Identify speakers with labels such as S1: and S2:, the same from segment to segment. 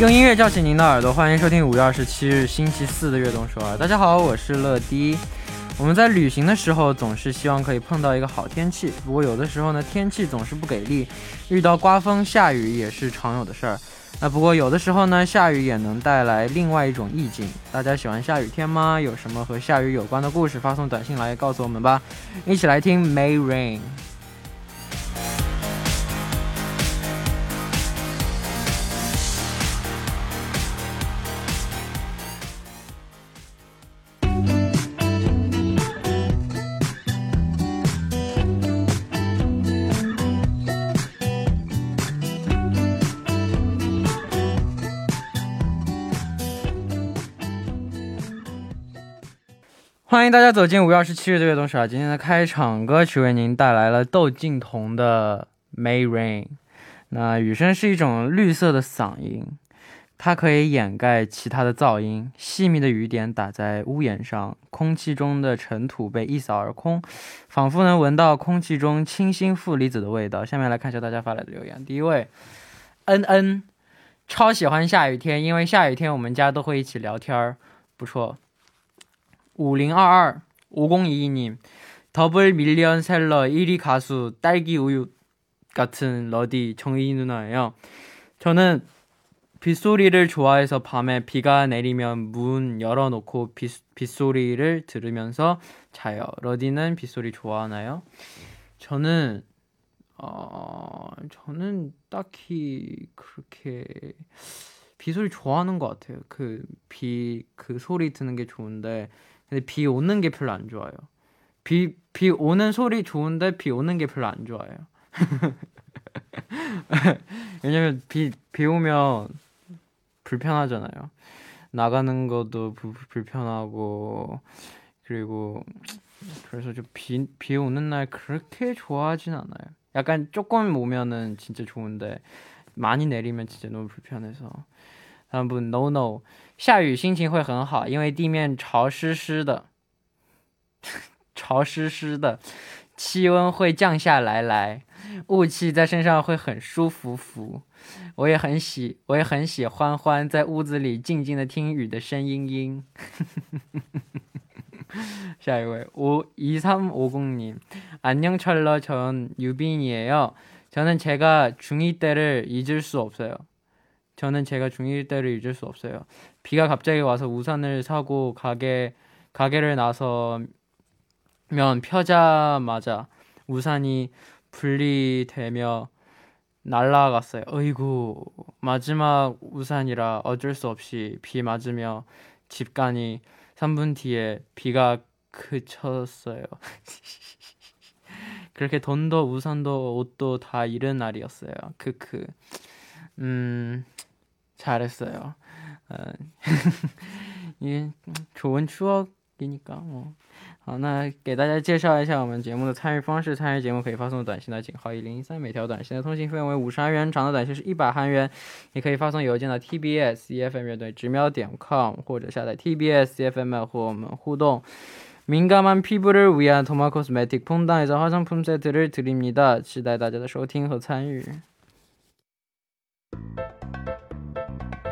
S1: 用音乐叫醒您的耳朵，欢迎收听五月二十七日星期四的悦动首尔。大家好，我是乐迪。我们在旅行的时候总是希望可以碰到一个好天气，不过有的时候呢，天气总是不给力，遇到刮风下雨也是常有的事儿。那不过有的时候呢，下雨也能带来另外一种意境。大家喜欢下雨天吗？有什么和下雨有关的故事？发送短信来告诉我们吧。一起来听 May Rain。欢迎大家走进五月二十七日的悦动首尔。今天的开场歌曲为您带来了窦靖童的《May Rain》。那雨声是一种绿色的嗓音，它可以掩盖其他的噪音。细密的雨点打在屋檐上，空气中的尘土被一扫而空，仿佛能闻到空气中清新负离子的味道。下面来看一下大家发来的留言。第一位，恩恩，超喜欢下雨天，因为下雨天我们家都会一起聊天儿，不错。5022 5022님 더블 밀리언 셀러 1위 가수 딸기 우유 같은 러디 정희 누나예요. 저는 빗소리를 좋아해서 밤에 비가 내리면 문 열어놓고 빗, 빗소리를 들으면서 자요. 러디는 빗소리 좋아하나요? 저는 어, 저는 딱히 그렇게 빗소리 좋아하는 것 같아요. 그 비그 그 소리 듣는 게 좋은데 근데 비 오는 게 별로 안 좋아요. 비, 비 오는 소리 좋은데 비 오는 게 별로 안 좋아요. 왜냐면 비, 비 오면 불편하잖아요. 나가는 것도 부, 불편하고, 그리고, 그래서 좀 비, 비 오는 날 그렇게 좋아하진 않아요. 약간 조금 오면은 진짜 좋은데, 많이 내리면 진짜 너무 불편해서. 다음 분, no no. 下雨心情会很好，因为地面潮湿湿的，潮湿湿的，气温会降下来，来，雾气在身上会很舒服服。我也很喜，我也很喜欢欢在屋子里静静的听雨的声音音。下一位五一三五공님안녕철러전유빈이에요저는제가중이때를잊을수없어요 저는 제가 중1 때를 잊을 수 없어요. 비가 갑자기 와서 우산을 사고 가게 가게를 나서면 펴자마자 우산이 분리되며 날라갔어요. 어이구 마지막 우산이라 어쩔 수 없이 비 맞으며 집 가니 3분 뒤에 비가 그쳤어요. 그렇게 돈도 우산도 옷도 다 잃은 날이었어요. 크크. 음 잘했어요. 어, 이 좋은 추억이니까 뭐. 好，那给大家介绍一下我们节目的参与方式。参与节目可以发送短信到井号一零一三，每条短信的通信费为五十韩元，长的短信是一百韩元。也可以发送邮件到 tbs efm 乐队直瞄点 com，或者下载 TBS EFM 乐队直瞄点 토마코스메틱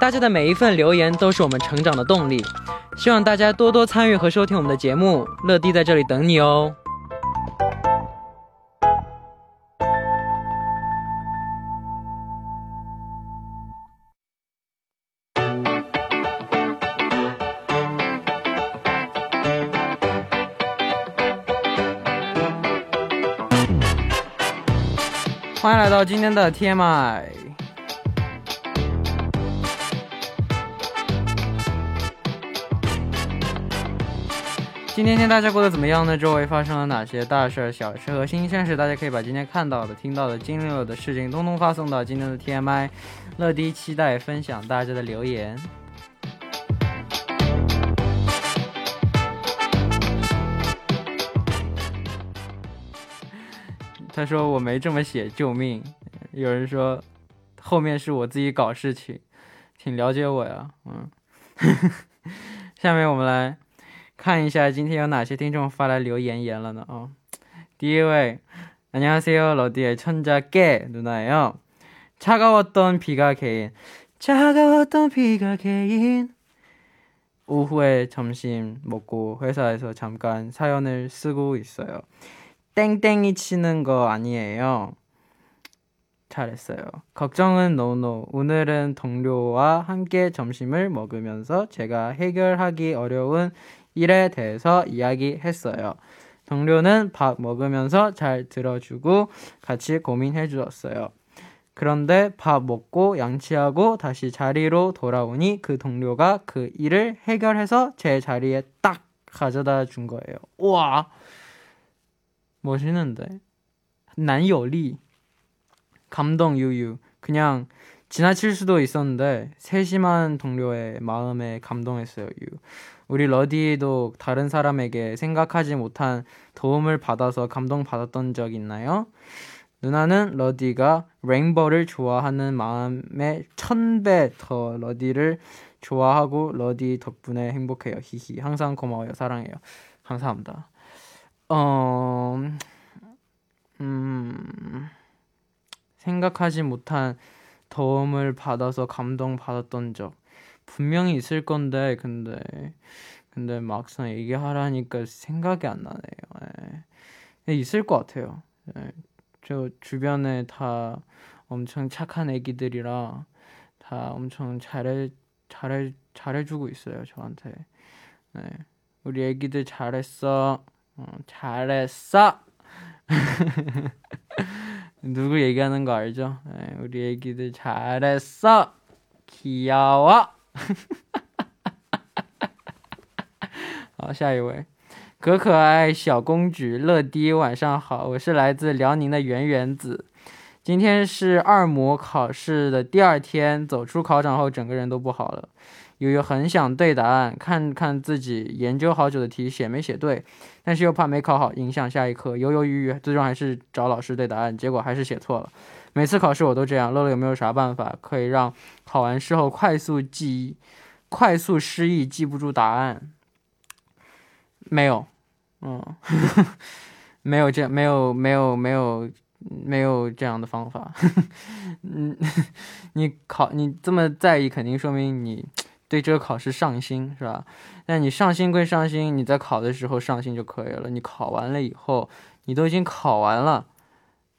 S1: 大家的每一份留言都是我们成长的动力。希望大家多多参与和收听我们的节目，乐迪在这里等你哦。欢迎来到今天的 TMI。今天跟大家过得怎么样呢？周围发生了哪些大事、小事和新鲜事？大家可以把今天看到的、听到的、经历了的事情，通通发送到今天的 TMI。乐迪期待分享大家的留言。他说我没这么写，救命！有人说后面是我自己搞事情，挺了解我呀，嗯。下面我们来 看一下今天有哪些听众发来留言言了呢？啊，第一位，안녕하세요러디의천자깨누나예요차가웠던비가개인차가웠던비가개인 오후에 점심 먹고 회사에서 잠깐 사연을 쓰고 있어요. 땡땡이 치는 거 아니에요. 잘했어요. 걱정은 노노. 오늘은 동료와 함께 점심을 먹으면서 제가 해결하기 어려운 일에 대해서 이야기했어요. 동료는 밥 먹으면서 잘 들어주고 같이 고민해 주었어요. 그런데 밥 먹고 양치하고 다시 자리로 돌아오니 그 동료가 그 일을 해결해서 제 자리에 딱 가져다 준 거예요. 우와! 멋있는데? 난요리. 감동 유유. 그냥 지나칠 수도 있었는데 세심한 동료의 마음에 감동했어요. 유. 우리 러디도 다른 사람에게 생각하지 못한 도움을 받아서 감동받았던 적 있나요? 누나는 러디가 레인보를 좋아하는 마음에 천 배 더 러디를 좋아하고 러디 덕분에 행복해요. 히히. 항상 고마워요. 사랑해요. 감사합니다. 어, 음, 생각하지 못한 도움을 받아서 감동 받았던 적 분명히 있을 건데, 근데, 근데 막상 얘기하라니까 생각이 안 나네요. 예. 있을 것 같아요. 예. 저 주변에 다 엄청 착한 애기들이라 다 엄청 잘해 잘해 잘해주고 있어요 저한테. 네, 우리 애기들 잘했어. 어, 잘했어. 누구 얘기하는 거 알죠? 네, 우리 애기들 잘했어. 귀여워. 好，下一位。可可爱小公举乐迪，晚上好，我是来自辽宁的圆圆子。今天是二模考试的第二天，走出考场后，整个人都不好了。 悠悠很想对答案，看看自己研究好久的题写没写对，但是又怕没考好影响下一科，犹犹豫豫，最终还是找老师对答案，结果还是写错了。每次考试我都这样，乐乐有没有啥办法可以让考完试后快速记忆、快速失忆、记不住答案？没有，嗯，没有这没有没有没有没有这样的方法。嗯，你考你这么在意，肯定说明你对这个考试上心，是吧？那你上心归上心，你在考的时候上心就可以了。你考完了以后，你都已经考完了，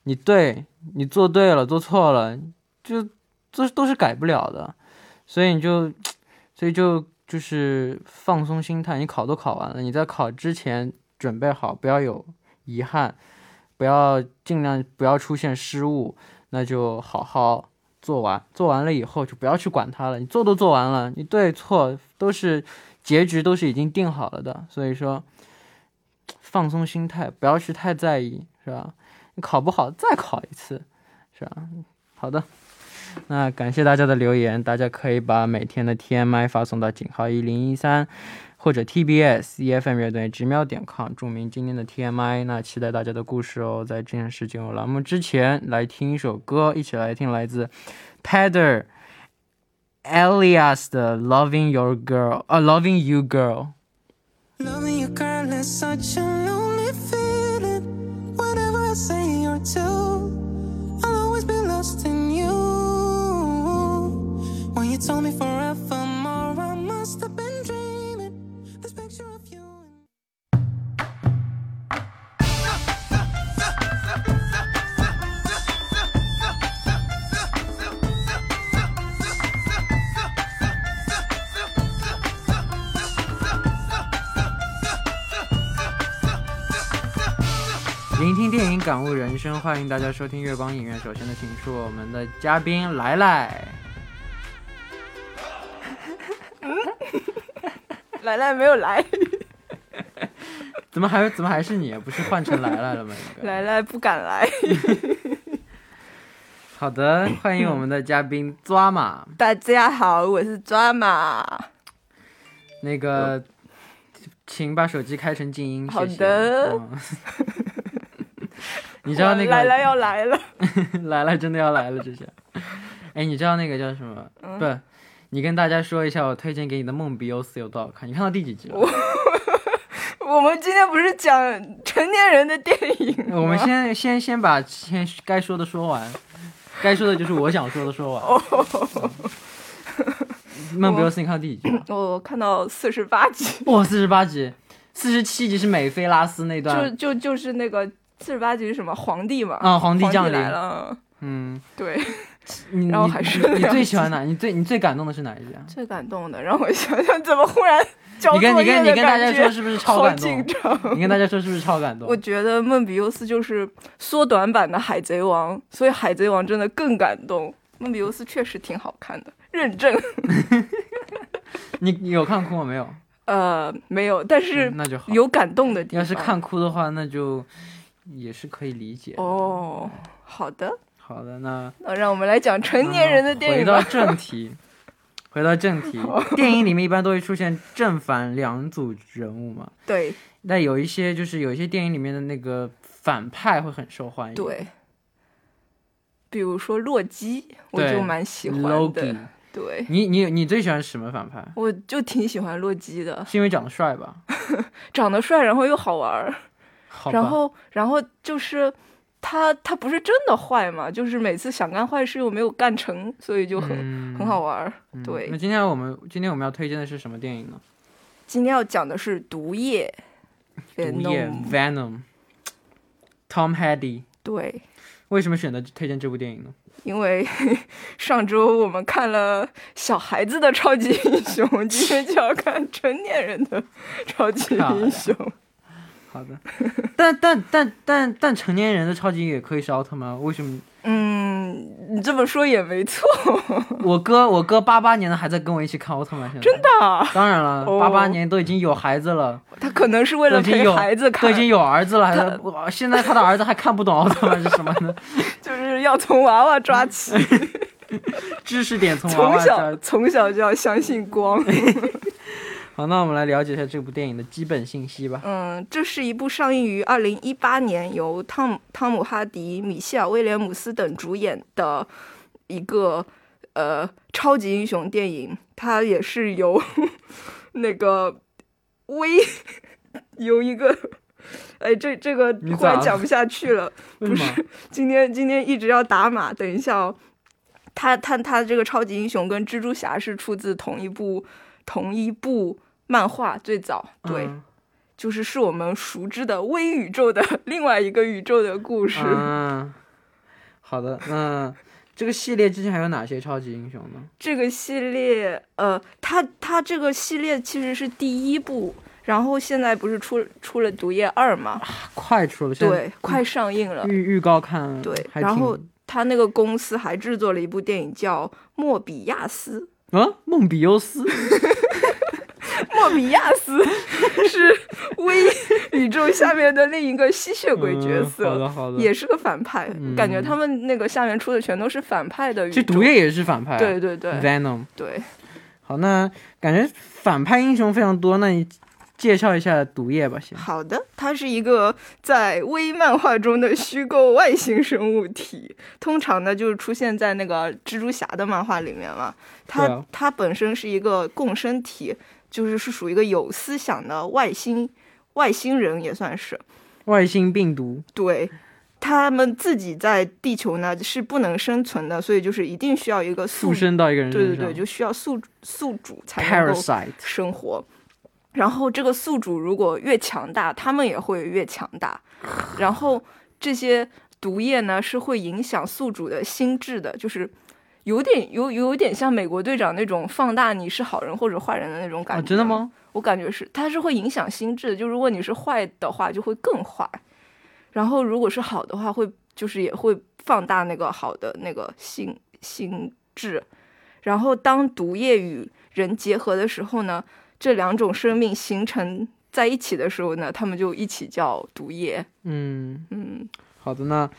S1: 你对你做对了，做错了，就这都是改不了的。所以你就，所以就。就是放松心态，你考都考完了，你在考之前准备好，不要有遗憾，不要尽量不要出现失误，那就好好做完，做完了以后就不要去管它了，你做都做完了，你对错都是结局都是已经定好了的，所以说放松心态，不要去太在意，是吧？你考不好再考一次，是吧？好的。那感谢大家的留言，大家可以把每天的 TMI 发送到井号一零一三，或者 TBS EFM 乐队直瞄点 com，注明今天的 TMI。那期待大家的故事哦。在正式进入栏目之前，来听一首歌，一起来听来自 Pader Elias 的 Loving Your Girl，啊，Loving You Girl。聆听电影，感悟人生，欢迎大家收听月光影院。首先呢，请出我们的嘉宾来来。
S2: 来来没有来，
S1: 怎么还怎么还是你？不是换成来来了吗？
S2: 来来不敢来。
S1: 好的，欢迎我们的嘉宾抓马。
S2: 大家好，我是抓马。
S1: 那个，请把手机开成静音。
S2: 好的。
S1: 你知道那个
S2: 来来要来了，
S1: 来了，真的要来了，这下。哎，你知道那个叫什么？
S2: 嗯
S1: 不，你跟大家说一下，我推荐给你的《梦比优斯》有多好看？你看到第几集了？
S2: 我们今天不是讲成年人的电影？
S1: 我们先先先把先该说的说完，该说的就是我想说的说完。
S2: 哦
S1: 嗯梦比优斯，你看到第几集了？
S2: 我看到四十八集，
S1: 哇，四十八集，四十七集是美菲拉斯那段
S2: 就就就是那个四十八集是什么皇帝嘛？
S1: 啊，皇帝降临。
S2: 来了，
S1: 嗯，
S2: 对，
S1: 你
S2: 然后
S1: 你
S2: 还是
S1: 你你最喜欢哪？你最你最感动的是哪一集啊？
S2: 最感动的，让我想想怎么忽然交
S1: 你跟你
S2: 作业的
S1: 跟你跟大家说是不是超
S2: 紧
S1: 动？
S2: 张。
S1: 你跟大家说是不是超感动
S2: 我？觉得梦比优斯就是缩短版的海贼王，所以海贼王真的更感动。梦比优斯确实挺好看的，认证。
S1: 你你有看哭吗？没有，
S2: 呃，没有，但是
S1: 嗯那就好。
S2: 有感动的地方。
S1: 要是看哭的话，那就也是可以理解。
S2: 哦，好的，
S1: 好的，那
S2: 那让我们来讲成年人的电影
S1: 回到。正题，回到正题，电影里面一般都会出现正反两组人物嘛。
S2: 对
S1: 那有一些就是有一些电影里面的那个反派会很受欢迎。
S2: 对，比如说洛基，我就蛮喜欢的。
S1: ，Loki，
S2: 对，
S1: 你你你最喜欢什么反派？
S2: 我就挺喜欢洛基的，
S1: 是因为长得帅吧？
S2: 长得帅，然后又好玩儿。然后，然后就是他，他不是真的坏嘛，就是每次想干坏事又没有干成，所以就很、
S1: 嗯
S2: 很好玩儿。
S1: 嗯
S2: 对
S1: 那今天我们今天我们要推荐的是什么电影呢？
S2: 今天要讲的是毒液，
S1: 毒液
S2: Venom。
S1: Tom Hardy
S2: 对，
S1: 为什么选择推荐这部电影呢？
S2: 因为 上周我们看了小孩子的超级英雄，今天就要看成年人的超级英雄。
S1: 好的，但但但但但成年人的超级也可以是奥特曼，为什么？
S2: 嗯，你这么说也没错，
S1: 我哥我哥八八年的还在跟我一起看奥特曼，现在
S2: 真的啊、
S1: 当然了，
S2: 哦
S1: 八八年都已经有孩子了，
S2: 他可能是为了陪孩子看
S1: 都已，经有儿子了，还
S2: 他
S1: 在哇现在他的儿子还看不懂奥特曼是什么呢？
S2: 就是要从娃娃抓起。
S1: 知识点从娃
S2: 从
S1: 娃从。
S2: 小从小就要相信光。
S1: 好，那我们来了解一下这部电影的基本信息吧。
S2: 嗯，这是一部上映于二零一八年，由汤姆汤姆哈迪、米歇尔威廉姆斯等主演的一个呃超级英雄电影。它也是由 那个威由一个。哎，这这个
S1: 你咋了
S2: 忽然讲不下去了。
S1: 不是？
S2: 今天今天一直要打码，等一下哦。他他他这个超级英雄跟蜘蛛侠是出自同一部同一部漫画，最早对，
S1: 嗯
S2: 就是是我们熟知的微宇宙的另外一个宇宙的故事。
S1: 嗯，好的，那这个系列之前还有哪些超级英雄呢？
S2: 这个系列，呃，它它这个系列其实是第一部，然后现在不是出出了《毒液二》嘛？
S1: 快出了，
S2: 对，快上映了。
S1: 预预告看，
S2: 对然后
S1: 挺
S2: 他那个公司还制作了一部电影叫《莫比亚斯》。
S1: 啊，梦比优斯，
S2: 莫比亚斯 是微宇宙下面的另一个吸血鬼角
S1: 嗯好
S2: 色，
S1: 的好的，
S2: 也是个反派。
S1: 嗯
S2: 感觉他们那个下面出的全都是反派的。
S1: 这毒液也是反派，
S2: 对对对
S1: ，Venom。
S2: 对，
S1: 好，那感觉反派英雄非常多，那你介绍一下毒液吧，先。
S2: 好的，它是一个在微漫画中的虚构外星生物体，通常呢就是出现在那个蜘蛛侠的漫画里面嘛。它、
S1: 啊
S2: 它本身是一个共生体，就是是属于一个有思想的外星外星人，也算是。
S1: 外星病毒，
S2: 对，他们自己在地球呢是不能生存的，所以就是一定需要一个宿
S1: 附，身到一个人身上，
S2: 对对对，就需要宿宿主才能够生活。然后这个宿主如果越强大，他们也会越强大。然后这些毒液呢是会影响宿主的心智的，就是有点有有点像美国队长那种放大你是好人或者坏人的那种感
S1: 哦，
S2: 觉。
S1: 真的？吗？
S2: 我感觉是，它是会影响心智的。就如果你是坏的话，就会更坏；然后如果是好的话，会就是也会放大那个好的那个心心智。然后当毒液与人结合的时候呢，这两种生命形成在一起的时候呢，他们就一起叫毒液。
S1: 嗯，
S2: 嗯，
S1: 好的，那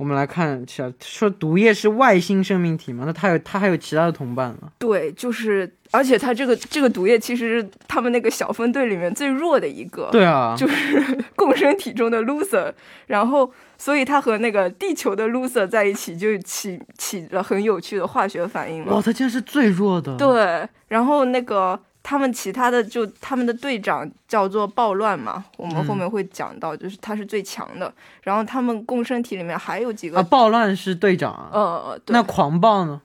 S1: 我们来看，小说毒液是外星生命体吗？那它有它还有其他的同伴了？
S2: 对，就是，而且它这个这个毒液其实是他们那个小分队里面最弱的一个，
S1: 对啊，
S2: 就是共生体中的 loser，然后所以它和那个地球的 loser 在一起就起起了很有趣的化学反应嘛。
S1: 哇，它竟然是最弱的。
S2: 对，然后那个他们其他的就他们的队长叫做暴乱嘛，我们后
S1: 嗯
S2: 面会讲到，就是他是最强的。然后他们共生体里面还有几个，
S1: 啊，暴乱是队长啊。
S2: 呃，对
S1: 那狂暴呢？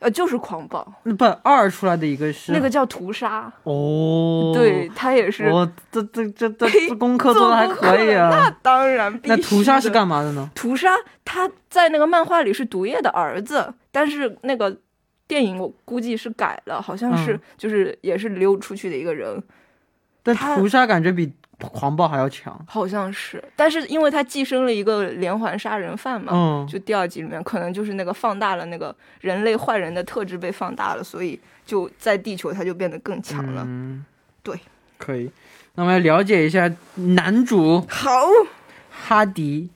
S2: 呃就是狂暴，
S1: 那不二出来的一个是
S2: 那个叫屠杀，
S1: 哦，
S2: 对，他也是。
S1: 我这这这这这功课做的还可以啊
S2: 那
S1: 啊。
S2: 当然必须
S1: 那。屠杀是干嘛的呢？
S2: 屠杀他在那个漫画里是毒液的儿子，但是那个电影我估计是改了，好像是、
S1: 嗯
S2: 就是也是溜出去的一个人，
S1: 但
S2: 他
S1: 屠杀感觉比狂暴还要强。
S2: 好像是，但是因为他寄生了一个连环杀人犯嘛，
S1: 嗯，
S2: 就第二集里面可能就是那个放大了那个人类坏人的特质被放大了，所以就在地球他就变得更强了。
S1: 嗯，
S2: 对，
S1: 可以。那我们来了解一下男主
S2: 好，
S1: 哈迪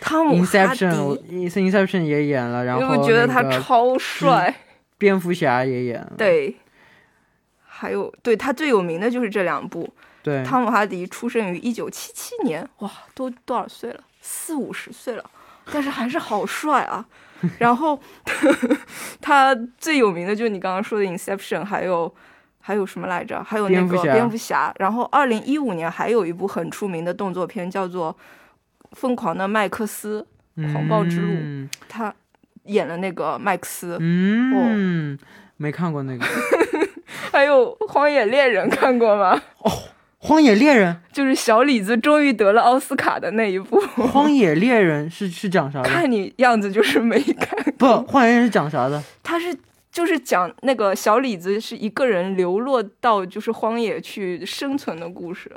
S2: 汤姆哈迪
S1: ，，Inception，我 Inception 也演了，然后
S2: 觉得他超帅，
S1: 蝙蝠侠也演了。
S2: 对。还有，对他最有名的就是这两部。
S1: 对，
S2: 汤姆哈迪出生于一九七七年，哇，都多少岁了？四五十岁了，但是还是好帅啊。然后 他最有名的就是你刚刚说的《Inception》，还有还有什么来着？还有那个
S1: 蝙蝠侠。
S2: 然后二零一五年还有一部很出名的动作片，叫做《疯狂的麦克斯》，狂暴之路
S1: 嗯
S2: 他演了那个麦克斯。
S1: 嗯，没看过那个《
S2: 还有《荒野猎人》，看过吗？
S1: 哦荒野猎人》。
S2: 就是小李子终于得了奥斯卡的那一部。
S1: 荒野猎人是是讲啥的？
S2: 看你样子就是没看。
S1: 不，荒野猎人是讲啥的？
S2: 他是就是讲那个小李子是一个人流落到就是荒野去生存的故事，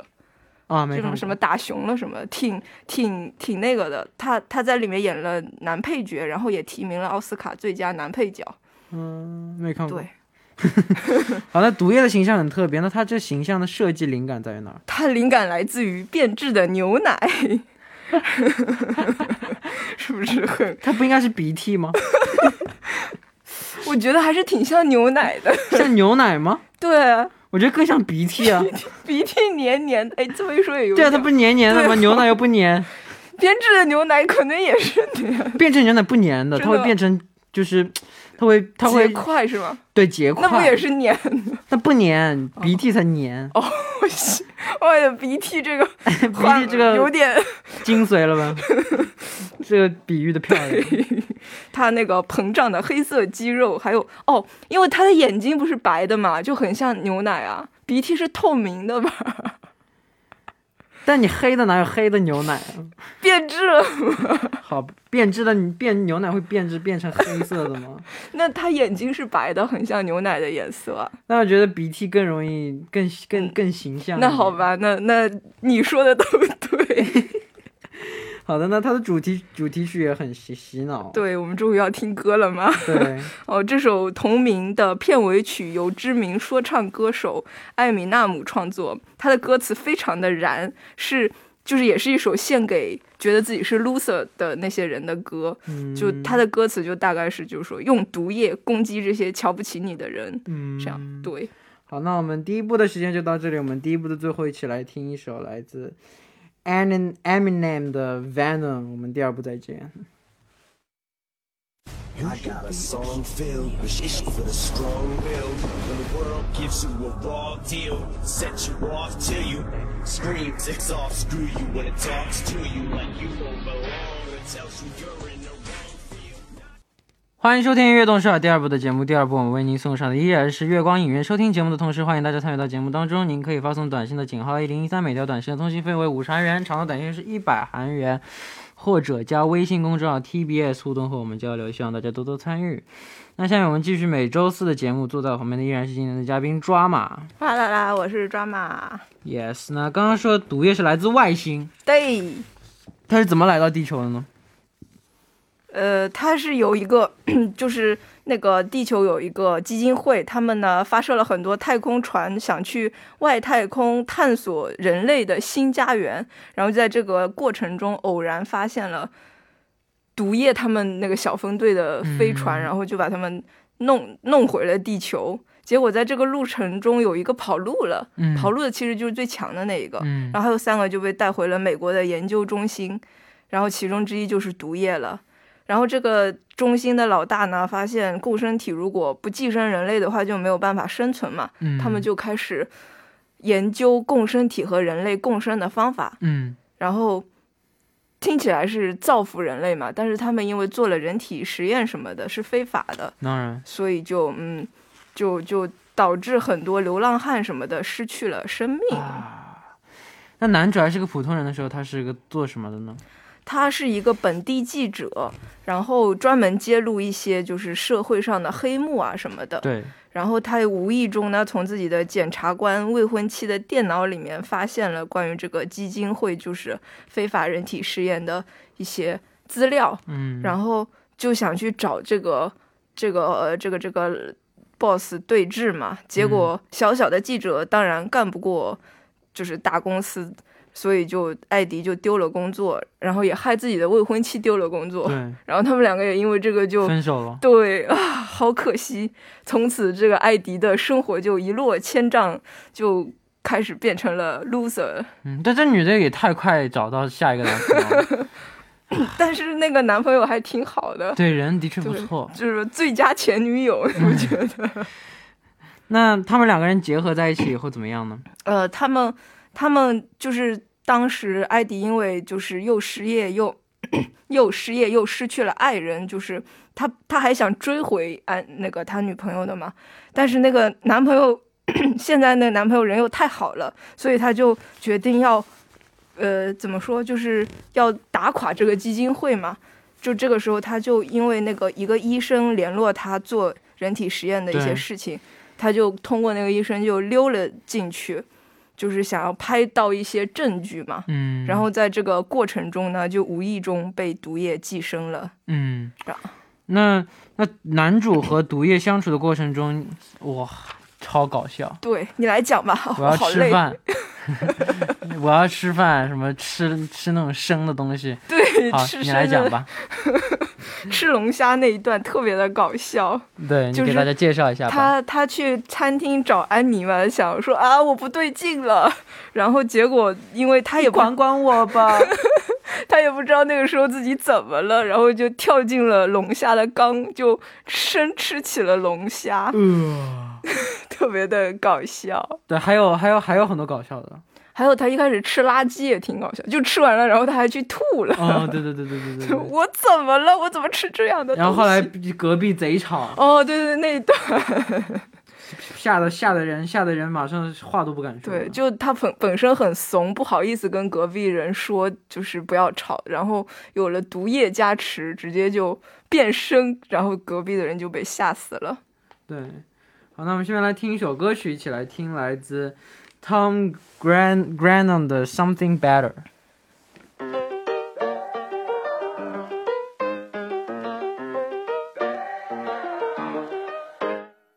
S1: 啊。
S2: 这种什么打熊了什么，挺挺挺那个的。他他在里面演了男配角，然后也提名了奥斯卡最佳男配角。
S1: 嗯，没看过。
S2: 对，
S1: 好，那毒液的形象很特别，那他这形象的设计灵感在于哪儿？
S2: 他灵感来自于变质的牛奶。是不是很？
S1: 他不应该是鼻涕吗？
S2: 我觉得还是挺像牛奶的。
S1: 像牛奶吗？
S2: 对啊，
S1: 我觉得更像鼻涕啊。
S2: 鼻涕黏黏的。哎，这么一说也有
S1: 对啊，它不是黏黏的吗？牛奶又不黏，
S2: 编制的牛奶可能也是黏，
S1: 变成牛奶不黏的，它会变成就是，它会它会
S2: 结块是吗？
S1: 对结块，
S2: 那不也是哦粘的？
S1: 它不黏，鼻涕才黏，
S2: 我去，我的鼻涕这个
S1: 鼻涕这个
S2: 有点，
S1: 精髓了吧？这个比喻的漂亮。
S2: 它那个膨胀的黑色肌肉，还有哦，因为它的眼睛不是白的嘛，就很像牛奶啊。鼻涕是透明的吧？
S1: 但你黑的哪有黑的牛奶啊？
S2: 变质了。
S1: 好，变质的你变牛奶会变质变成黑色的吗？
S2: 那他眼睛是白的，很像牛奶的颜色啊。
S1: 那我觉得鼻涕更容易更更更形象。
S2: 那好。吧，那那你说的都对。
S1: 好的，那它的主题主题曲也很洗洗脑。
S2: 对，我们终于要听歌了吗？
S1: 对，
S2: 哦，这首同名的片尾曲由知名说唱歌手艾米纳姆创作，他的歌词非常的燃，是就是也是一首献给觉得自己是 loser 的那些人的歌。
S1: 嗯，
S2: 就他的歌词就大概是就是说用毒液攻击这些瞧不起你的人，
S1: 嗯
S2: 这样对。
S1: 好，那我们第一部的时间就到这里。我们第一部的最后一起来听一首来自 Eminem Eminem 的 Venom。我们第二部再见。
S3: I got a song filled with issue for the strong willed. When the world gives you a raw deal, set you off till you scream, ticks off, screw you when it talks to you like you don't belong. It tells you you're in the wrong field.
S1: 欢迎收听《悦动少儿》第二部的节目。第二部我们为您送上的依然是月光影院。收听节目的同时，欢迎大家参与到节目当中。您可以发送短信的井号一零一三，每条短信的通信费为五十韩元，长的短信是一百韩元，或者加微信公众号 TBS 互动和我们交流。希望大家多多参与。那下面我们继续每周四的节目，坐在我旁边的依然是今天的嘉宾抓马。
S2: 啦啦啦，我是抓马。
S1: Yes，那刚刚说毒液是来自外星，
S2: 对，
S1: 它是怎么来到地球的呢？
S2: 呃，它是有一个，就是那个地球有一个基金会，他们呢发射了很多太空船，想去外太空探索人类的新家园。然后在这个过程中，偶然发现了毒液他们那个小分队的飞船，
S1: 嗯
S2: 然后就把他们弄弄回了地球。结果在这个路程中有一个跑路了，
S1: 嗯
S2: 跑路的其实就是最强的那一个，
S1: 嗯
S2: 然后还有三个就被带回了美国的研究中心，然后其中之一就是毒液了。然后这个中心的老大呢，发现共生体如果不寄生人类的话，就没有办法生存嘛，
S1: 嗯
S2: 他们就开始研究共生体和人类共生的方法。
S1: 嗯
S2: 然后听起来是造福人类嘛，但是他们因为做了人体实验什么的，是非法的，
S1: 当然
S2: 所以就嗯，就就导致很多流浪汉什么的失去了生命。
S1: 啊，那男主还是个普通人的时候，他是个做什么的呢？
S2: 他是一个本地记者，然后专门揭露一些就是社会上的黑幕啊什么的。
S1: 对，
S2: 然后他无意中呢，从自己的检察官未婚妻的电脑里面发现了关于这个基金会就是非法人体试验的一些资料，
S1: 嗯，
S2: 然后就想去找这个这个呃这个这个 boss 对峙嘛。结果小小的记者当然干不过就是大公司，所以就艾迪就丢了工作，然后也害自己的未婚妻丢了工作，
S1: 对，
S2: 然后他们两个也因为这个就
S1: 分手了。
S2: 对啊，好可惜。从此，这个艾迪的生活就一落千丈，就开始变成了 loser。
S1: 嗯，但这女的也太快找到下一个男朋友了。
S2: 但是那个男朋友还挺好的，
S1: 对，人的确不错。
S2: 就是最佳前女友，你不觉得？
S1: 那他们两个人结合在一起以后怎么样呢？
S2: 呃，他们他们就是当时艾迪因为就是又失业又 又失业又失去了爱人，就是他他还想追回安那个他女朋友的嘛，但是那个男朋友 现在那个男朋友人又太好了，所以他就决定要呃怎么说，就是要打垮这个基金会嘛。就这个时候，他就因为那个一个医生联络他做人体实验的一些事情，他就通过那个医生就溜了进去，就是想要拍到一些证据嘛。
S1: 嗯，
S2: 然后在这个过程中呢，就无意中被毒液寄生了。
S1: 嗯，那那男主和毒液相处的过程中，哇，超搞笑。
S2: 对你来讲吧，
S1: 我要
S2: 好累。
S1: 吃饭，我要吃饭，什么吃吃那种生的东西。
S2: 对，
S1: 好，
S2: 吃
S1: 你来讲吧。
S2: 吃龙虾那一段特别的搞笑。
S1: 对你
S2: 就是
S1: 给大家介绍一下吧。
S2: 他他去餐厅找安妮嘛，想说啊我不对劲了，然后结果因为他也
S1: 管管我吧。
S2: 他也不知道那个时候自己怎么了，然后就跳进了龙虾的缸，就生吃起了龙虾，
S1: 呃，
S2: 特别的搞笑。
S1: 对，还有还有还有很多搞笑的。
S2: 还有他一开始吃垃圾也挺搞笑，就吃完了，然后他还去吐了。
S1: 哦，对对对对对对对。
S2: 我怎么了？我怎么吃这样的？
S1: 然后后来隔壁贼吵，
S2: 哦，对对，那一段，
S1: 吓得吓得人吓得人马上话都不敢说。
S2: 对，就他本本身很怂，不好意思跟隔壁人说，就是不要吵。然后有了毒液加持，直接就变身，然后隔壁的人就被吓死了。
S1: 对，好，那我们下面来听一首歌曲，一起来听来自 Tom Gran Grennan 的 Something Better。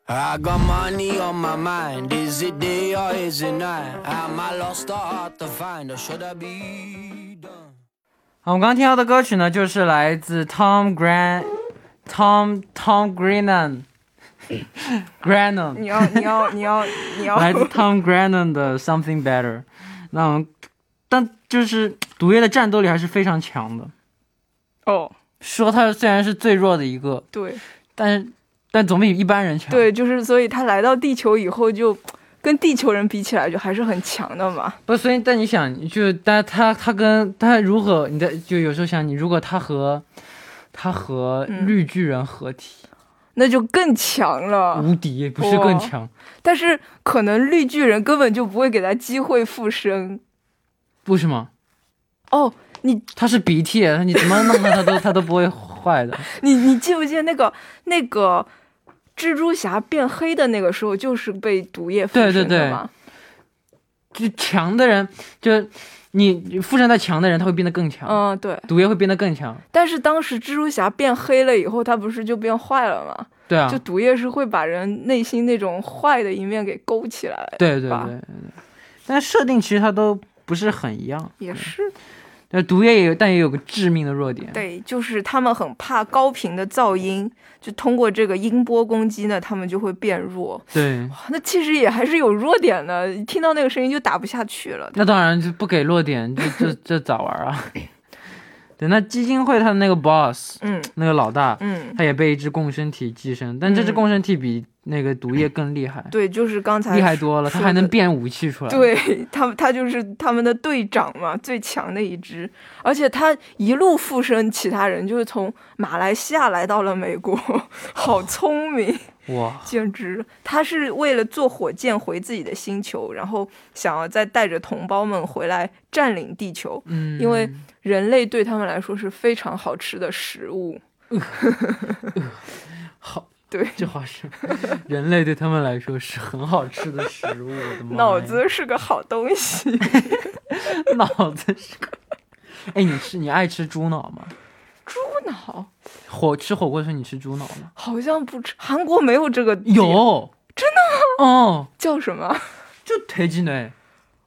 S3: I got money on my mind. Is it day or is it night? Am I lost or hard to find? Or should I be done?
S1: 好，我们刚刚听到的歌曲呢，就是来自 Tom Gran Tom Tom Grennan Grennan
S2: 你要，你要，你要，你要，
S1: 来自 Tom Grennan 的 Something Better。那我们但就是毒液的战斗力还是非常强的。
S2: 哦，
S1: 说他虽然是最弱的一个，
S2: 对
S1: 但是但总比一般人强。
S2: 对，就是所以他来到地球以后就。跟地球人比起来，就还是很强的嘛。
S1: 不，所以但你想，就但他他跟他如何，你在就有时候想，你如果他和他和
S2: 嗯
S1: 绿巨人合体，
S2: 那就更强了。
S1: 无敌，不是更
S2: 哇
S1: 强？
S2: 但是可能绿巨人根本就不会给他机会复生。
S1: 不是吗？
S2: 哦，你
S1: 他是鼻涕，你怎么弄他，他都他都不会坏的。
S2: 你你记不记得那个那个蜘蛛侠变黑的那个时候，就是被毒液附
S1: 对对对
S2: 身的嘛？
S1: 就强的人，就你附身在强的人，他会变得更强，
S2: 嗯，对。
S1: 毒液会变得更强。
S2: 但是当时蜘蛛侠变黑了以后，他不是就变坏了吗？
S1: 对啊
S2: 就，毒液是会把人内心那种坏的一面给勾起来。
S1: 对对对对对。但设定其实它都不是很一样。
S2: 也是。
S1: 但毒液也有，但也有个致命的弱点。
S2: 对，就是他们很怕高频的噪音，就通过这个音波攻击呢，他们就会变弱。
S1: 对，
S2: 那其实也还是有弱点的，听到那个声音就打不下去了。
S1: 那当然就不给弱点，这这这咋玩啊？对，那基金会他的那个 boss，
S2: 嗯。
S1: 那个老大，
S2: 嗯，
S1: 他也被一只共生体寄生，但这只
S2: 嗯。
S1: 共生体比那个毒液 更厉害，
S2: 对，就是刚才
S1: 厉害多了，他还能变武器出来。，
S2: 对他，他就是他们的队长嘛，最强的一只，而且他一路附身其他人，就是从马来西亚来到了美国，好聪明，
S1: 哇，
S2: 简直！他是为了坐火箭回自己的星球，然后想要再带着同胞们回来占领地球，
S1: 嗯，
S2: 因为人类对他们来说是非常好吃的食物。
S1: 好，
S2: 对，
S1: 这话是人类对他们来说是很好吃的食物，我的妈呀！
S2: 脑子是个好东西，
S1: 脑子是个。哎，你吃你爱吃猪脑吗？
S2: 猪脑
S1: 火吃火锅的时候你吃猪脑吗？
S2: 好像不吃，韩国没有这个，
S1: 有，真的吗？哦，
S2: 叫什么？
S1: 就推鸡呢，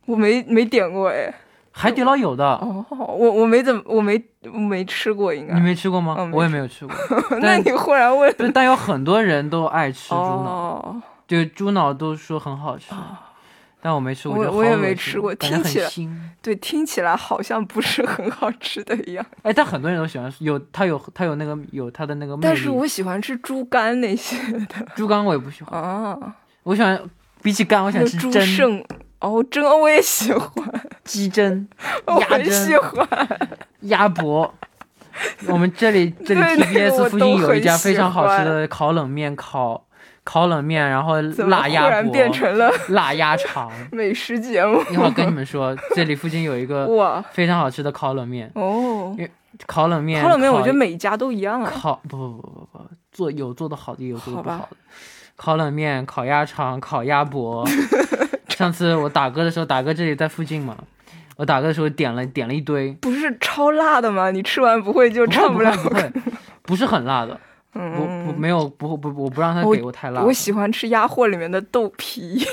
S2: 我没没点过哎。
S1: 海底捞有的，
S2: 哦，我我没怎么，我没我没吃过，应该。
S1: 你没吃过吗？
S2: 哦
S1: 我也没有吃过。
S2: 那你忽然问，
S1: 但有很多人都爱吃猪脑，
S2: 哦，
S1: 对，猪脑都说很好吃，但我没吃过，
S2: 我我也没吃过听起来。对，听起来好像不是很好吃的一样。
S1: 哎，但很多人都喜欢，有它有它有那个有它的那个。
S2: 但是我喜欢吃猪肝那些的
S1: 猪肝我也不喜欢，
S2: 啊，
S1: 我喜欢比起肝，我喜欢吃胗、
S2: 肾。哦，蒸我也喜欢，
S1: 鸡胗、
S2: 我
S1: 鸭
S2: 很喜、欢。
S1: 鸭脖。我们这里这里 TBS 附近有一家非常好吃的烤冷面，烤烤冷面，然后
S2: 怎么忽
S1: 辣鸭脖、
S2: 然变成了
S1: 辣鸭肠。
S2: 美食节目？
S1: 一会儿跟你们说，这里附近有一个
S2: 哇
S1: 非常好吃的烤冷面，
S2: 哦，
S1: 烤冷面，
S2: 烤冷面我觉得每一家都一样啊。
S1: 烤不不不不不做有做的好的，也有做的不好的。烤冷面、烤鸭肠、烤鸭脖。上次我打歌的时候，打歌这里在附近嘛，我打歌的时候点了点了一堆，
S2: 不是超辣的吗？你吃完不会就
S1: 不会不
S2: 了
S1: 会不会，不是很辣的，不不
S2: 嗯，
S1: 没有不不我不让他给我太辣
S2: 我。喜欢吃鸭货里面的豆皮，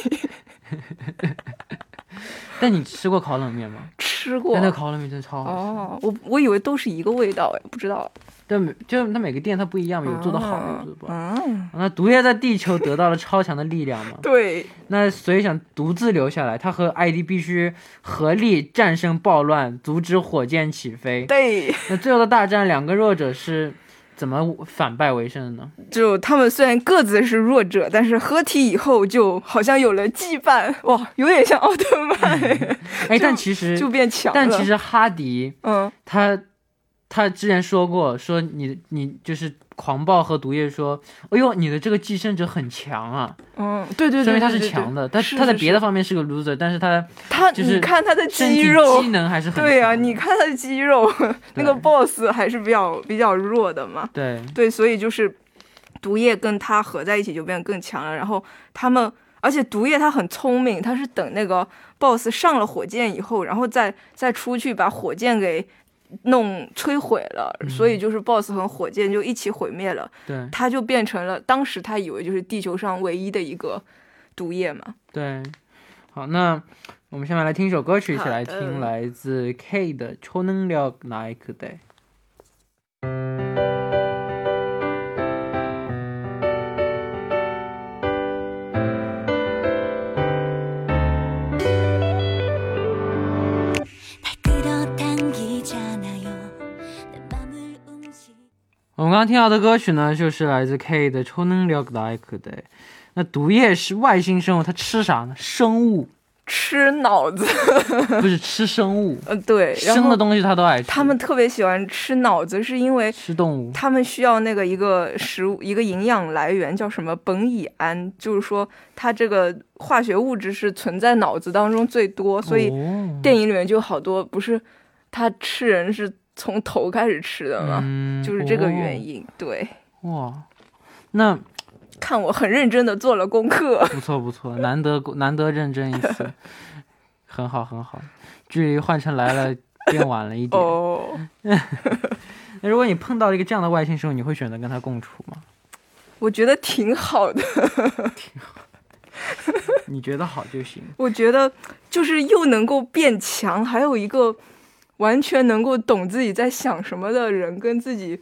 S1: 但你吃过烤冷面吗？
S2: 吃过
S1: 但。那烤冷面真的超好吃。
S2: 哦，我我以为都是一个味道哎，不知道。
S1: 但每就它每个店它不一样嘛，有做的好的，有做的不好。
S2: 嗯，
S1: 那毒液在地球得到了超强的力量嘛？
S2: 对，
S1: 那所以想独自留下来，他和艾迪必须合力战胜暴乱，阻止火箭起飞。
S2: 对，
S1: 那最后的大战，两个弱者是怎么反败为胜的呢？
S2: 就他们虽然各自是弱者，但是合体以后就好像有了羁绊，哇，有点像奥特曼哎，
S1: 但 其实
S2: 就变强了。
S1: 但其实哈迪
S2: 嗯，
S1: 他他之前说过，说你你就是狂暴和毒液说，哎呦，你的这个寄生者很强啊，
S2: 嗯，对对对，
S1: 说明他是
S2: 对对
S1: 强的。但他在别的方面是个 loser，但是他
S2: 他，
S1: 就是
S2: 你看他的肌肉
S1: 机，能还是很
S2: 对呀、
S1: 强的
S2: 你看他的肌肉，那个 boss 还是比较比较弱的嘛。
S1: 对
S2: 对，所以就是毒液跟他合在一起就变得更强了。然后他们，而且毒液他很聪明，他是等那个 boss 上了火箭以后，然后再再出去把火箭给弄摧毁了，所以就是 boss 和火箭就一起毁灭了。
S1: 对
S2: 他就变成了当时他以为就是地球上唯一的一个毒液嘛。
S1: 对。好，那我们下面来听一首歌曲，一起
S2: 好的
S1: 来听来自 K 的《超能力나의그대》。 刚听到的歌曲呢，就是来自 K 的《超能力的艾克的》。那毒液是外星生物，它吃啥呢？生物，
S2: 吃脑子，
S1: 不是吃生物。
S2: 呃，对，
S1: 生的东西它都爱吃。
S2: 他们特别喜欢吃脑子，是因为
S1: 吃动物，
S2: 他们需要那个一个食物，一个营养来源叫什么苯乙胺，就是说它这个化学物质是存在脑子当中最多，所以电影里面就好多不是。它吃人是从头开始吃的嘛，
S1: 嗯，
S2: 就是这个原
S1: 因。
S2: 因。对，
S1: 哇，那
S2: 看我很认真的做了功课。
S1: 不错不错，难得难得认真一次，很好很好。距离换成来了变晚了一点。
S2: 哦，
S1: 那如果你碰到一个这样的外星生物，你会选择跟他共处吗？
S2: 我觉得挺好的。
S1: 你觉得好就行。
S2: 我觉得就是又能够变强，还有一个完全能够懂自己在想什么的人跟自己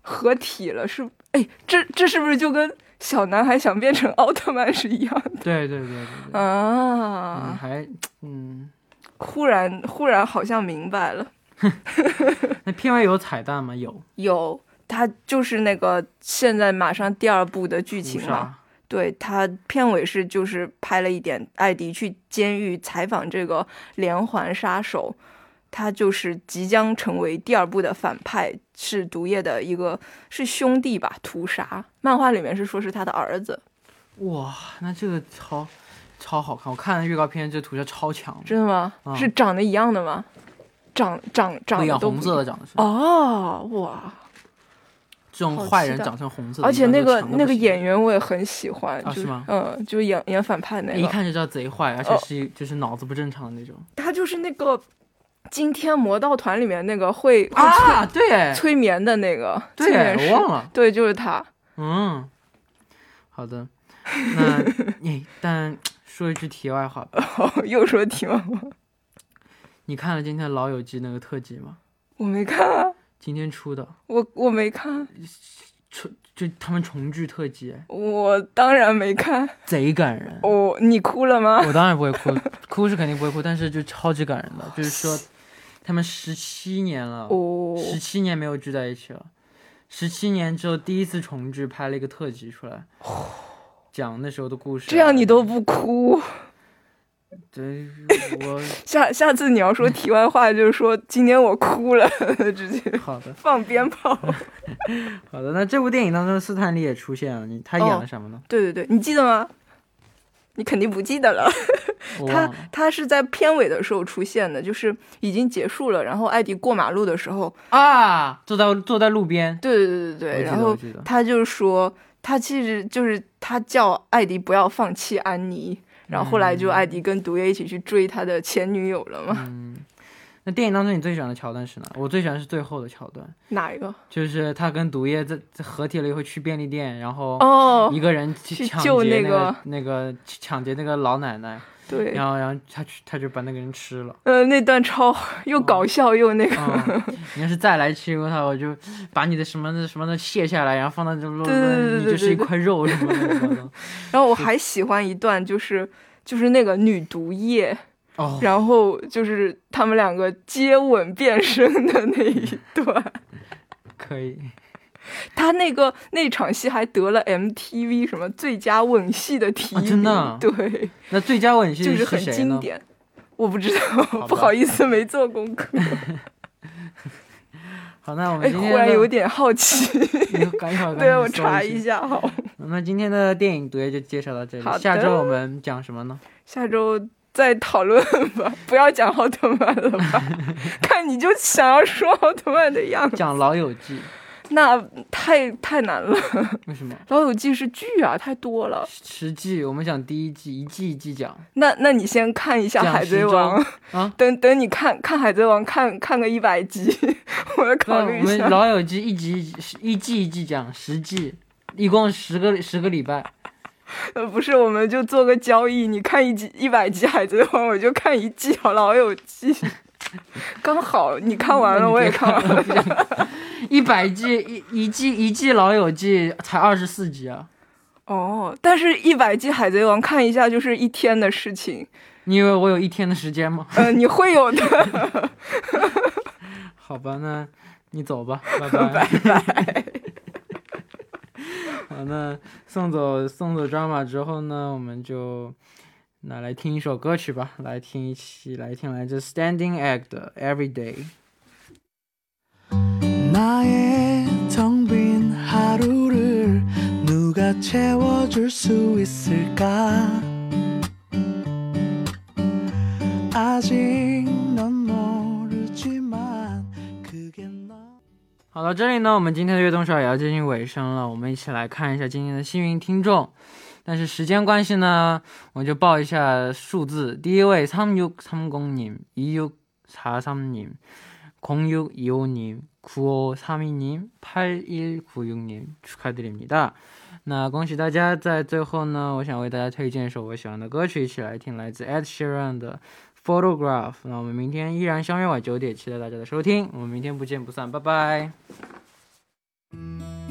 S2: 合体了，是哎，这这是不是就跟小男孩想变成 奥特曼是一样的？
S1: 对对对对对，嗯，
S2: 啊？
S1: 还嗯，
S2: 忽然忽然好像明白了，
S1: 那片尾有彩蛋吗？有。
S2: 有他就是那个现在马上第二部的剧情嘛，对他片尾是就是拍了一点艾迪去监狱采访这个连环杀手，他就是即将成为第二部的反派，是毒液的一个是兄弟吧？屠杀漫画里面是说是他的儿子，
S1: 哇，那这个超超好看！我看了预告片，这图像超强，
S2: 真的吗？
S1: 啊
S2: 是长得一样的吗？长长长
S1: 不一样，
S2: 得都不
S1: 红色的长得是，
S2: 哦，哇！
S1: 这种坏人长成红色的，
S2: 而且那个那个演
S1: 员
S2: 员我也很喜欢，就是嗯，就是演演反派那个，
S1: 一看就知道贼坏，而且
S2: 哦
S1: 是就是脑子不正常的那种
S2: 他就是那个惊天魔盗团里面那个会会
S1: 啊！对，
S2: 催催眠的那个，催
S1: 对我忘了，
S2: 对，就是他。
S1: 嗯，好的，那 你但说一句题外话吧，
S2: 哦，又说题外话，
S1: 你看了今天《老友记》那个特辑吗？
S2: 我没看啊，
S1: 今天出的，
S2: 我我没看，
S1: 重就他们重聚特辑，哎
S2: 我当然没看。
S1: 贼感人。
S2: 哦，你哭了吗？
S1: 我当然不会哭，哭是肯定不会哭，但是就超级感人的，就是说他们十七年了，
S2: 哦，
S1: 十七年没有聚在一起了，十七年之后第一次重聚，拍了一个特辑出来，讲那时候的故事啊。
S2: 这样你都不哭？
S1: 对，我
S2: 下下次你要说题外话，就是说今天我哭了，直接
S1: 好的
S2: 放鞭炮。
S1: 好的。那这部电影当中，斯坦利也出现了，你他演
S2: 哦
S1: 了什么呢？
S2: 对对对，你记得吗？你肯定不记得了。他。他是在片尾的时候出现的，就是已经结束了，然后艾迪过马路的时候，
S1: 啊，坐在坐在路边，
S2: 对对对对对，然后他就说，他其实就是他叫艾迪不要放弃安妮，然后后来就艾迪跟毒液一起去追他的前女友了嘛？
S1: 嗯，那电影当中你最喜欢的桥段是哪？我最喜欢是最后的桥段，
S2: 哪一个？
S1: 就是他跟毒液在在合体了以后去便利店，然后
S2: 哦
S1: 一，个人去
S2: 去
S1: 抢劫那
S2: 救那个
S1: 那个抢劫那个老奶奶，
S2: 对，
S1: 然后然后他去他就把那个人吃了。
S2: 呃，那段超 又搞笑又那个，
S1: 嗯，你要是再来欺负他，我就把你的什么的什么的卸下来，然后放到这路，
S2: 对对对对
S1: 你就是一
S2: 对对
S1: 块肉什么的什么的。
S2: 然后我还喜欢一段，就是就是那个女毒液，
S1: 哦，
S2: 然后就是他们两个接吻变身的那一段。
S1: 可以。
S2: 他那个那场戏还得了 MTV 什么最佳吻戏的提
S1: 啊
S2: 名，
S1: 真的啊
S2: 对，
S1: 那最佳吻戏
S2: 就是很？经典。我不知道，
S1: 吧
S2: 不好意思，没做功课。
S1: 好，那我们
S2: 哎，
S1: 今天
S2: 忽然有点好奇，对我
S1: 查
S2: 查一。下好。
S1: 那今天的电影毒液就介绍到这里
S2: 好，
S1: 下周我们讲什么呢？
S2: 下周再讨论吧，不要讲奥特曼了吧？看你就想要说奥特曼的样子，
S1: 讲《老友记》，
S2: 那太太难了。
S1: 为什么？
S2: 老友记是剧啊，太多了。
S1: 十季我们讲第一季，一季一季讲。
S2: 那那你先看一下《海贼王》
S1: 啊
S2: 等等你看看《海贼王》，看看个一百集，我要考虑一下。
S1: 老友记》一集一季一季讲，十季，一共十个十个礼拜。
S2: 呃，不是，我们就做个交易，你看一集一百集《海贼王》，我就看一季《老友记》，刚好你看完了，我也看完了。
S1: 一百季一一季一季《老友记》才二十四集啊！
S2: 哦，但是一百集《海贼王》看一下就是一天的事情，
S1: 你以为我有一天的时间吗？
S2: 呃，你会有的。
S1: 好吧，那你走吧，拜拜。
S2: 拜拜。
S1: 好，那送走送走 drama 之后呢，我们就那来听一首歌曲吧，来听一起来听来自 Standing Egg 的 Everyday。
S4: 나의 텅 빈 하루를 누가 채워줄 수 있을까 아직
S1: 好了，这里呢，我们今天的悦动少也要接近尾声了，我们一起来看一下今天的幸运听众。但是时间关系呢，我就报一下数字。第一位三六三零님、이육4 3님、 0 6 2 5님、 9 5 3 2님、 8 1 9 6님 축하드립니다。那恭喜大家！在最后呢，我想为大家推荐一首我喜欢的歌曲，一起来听，来自 Ed Sheeran 的 Photograph。那我们明天依然相约晚九点，期待大家的收听。我们明天不见不散，拜拜。「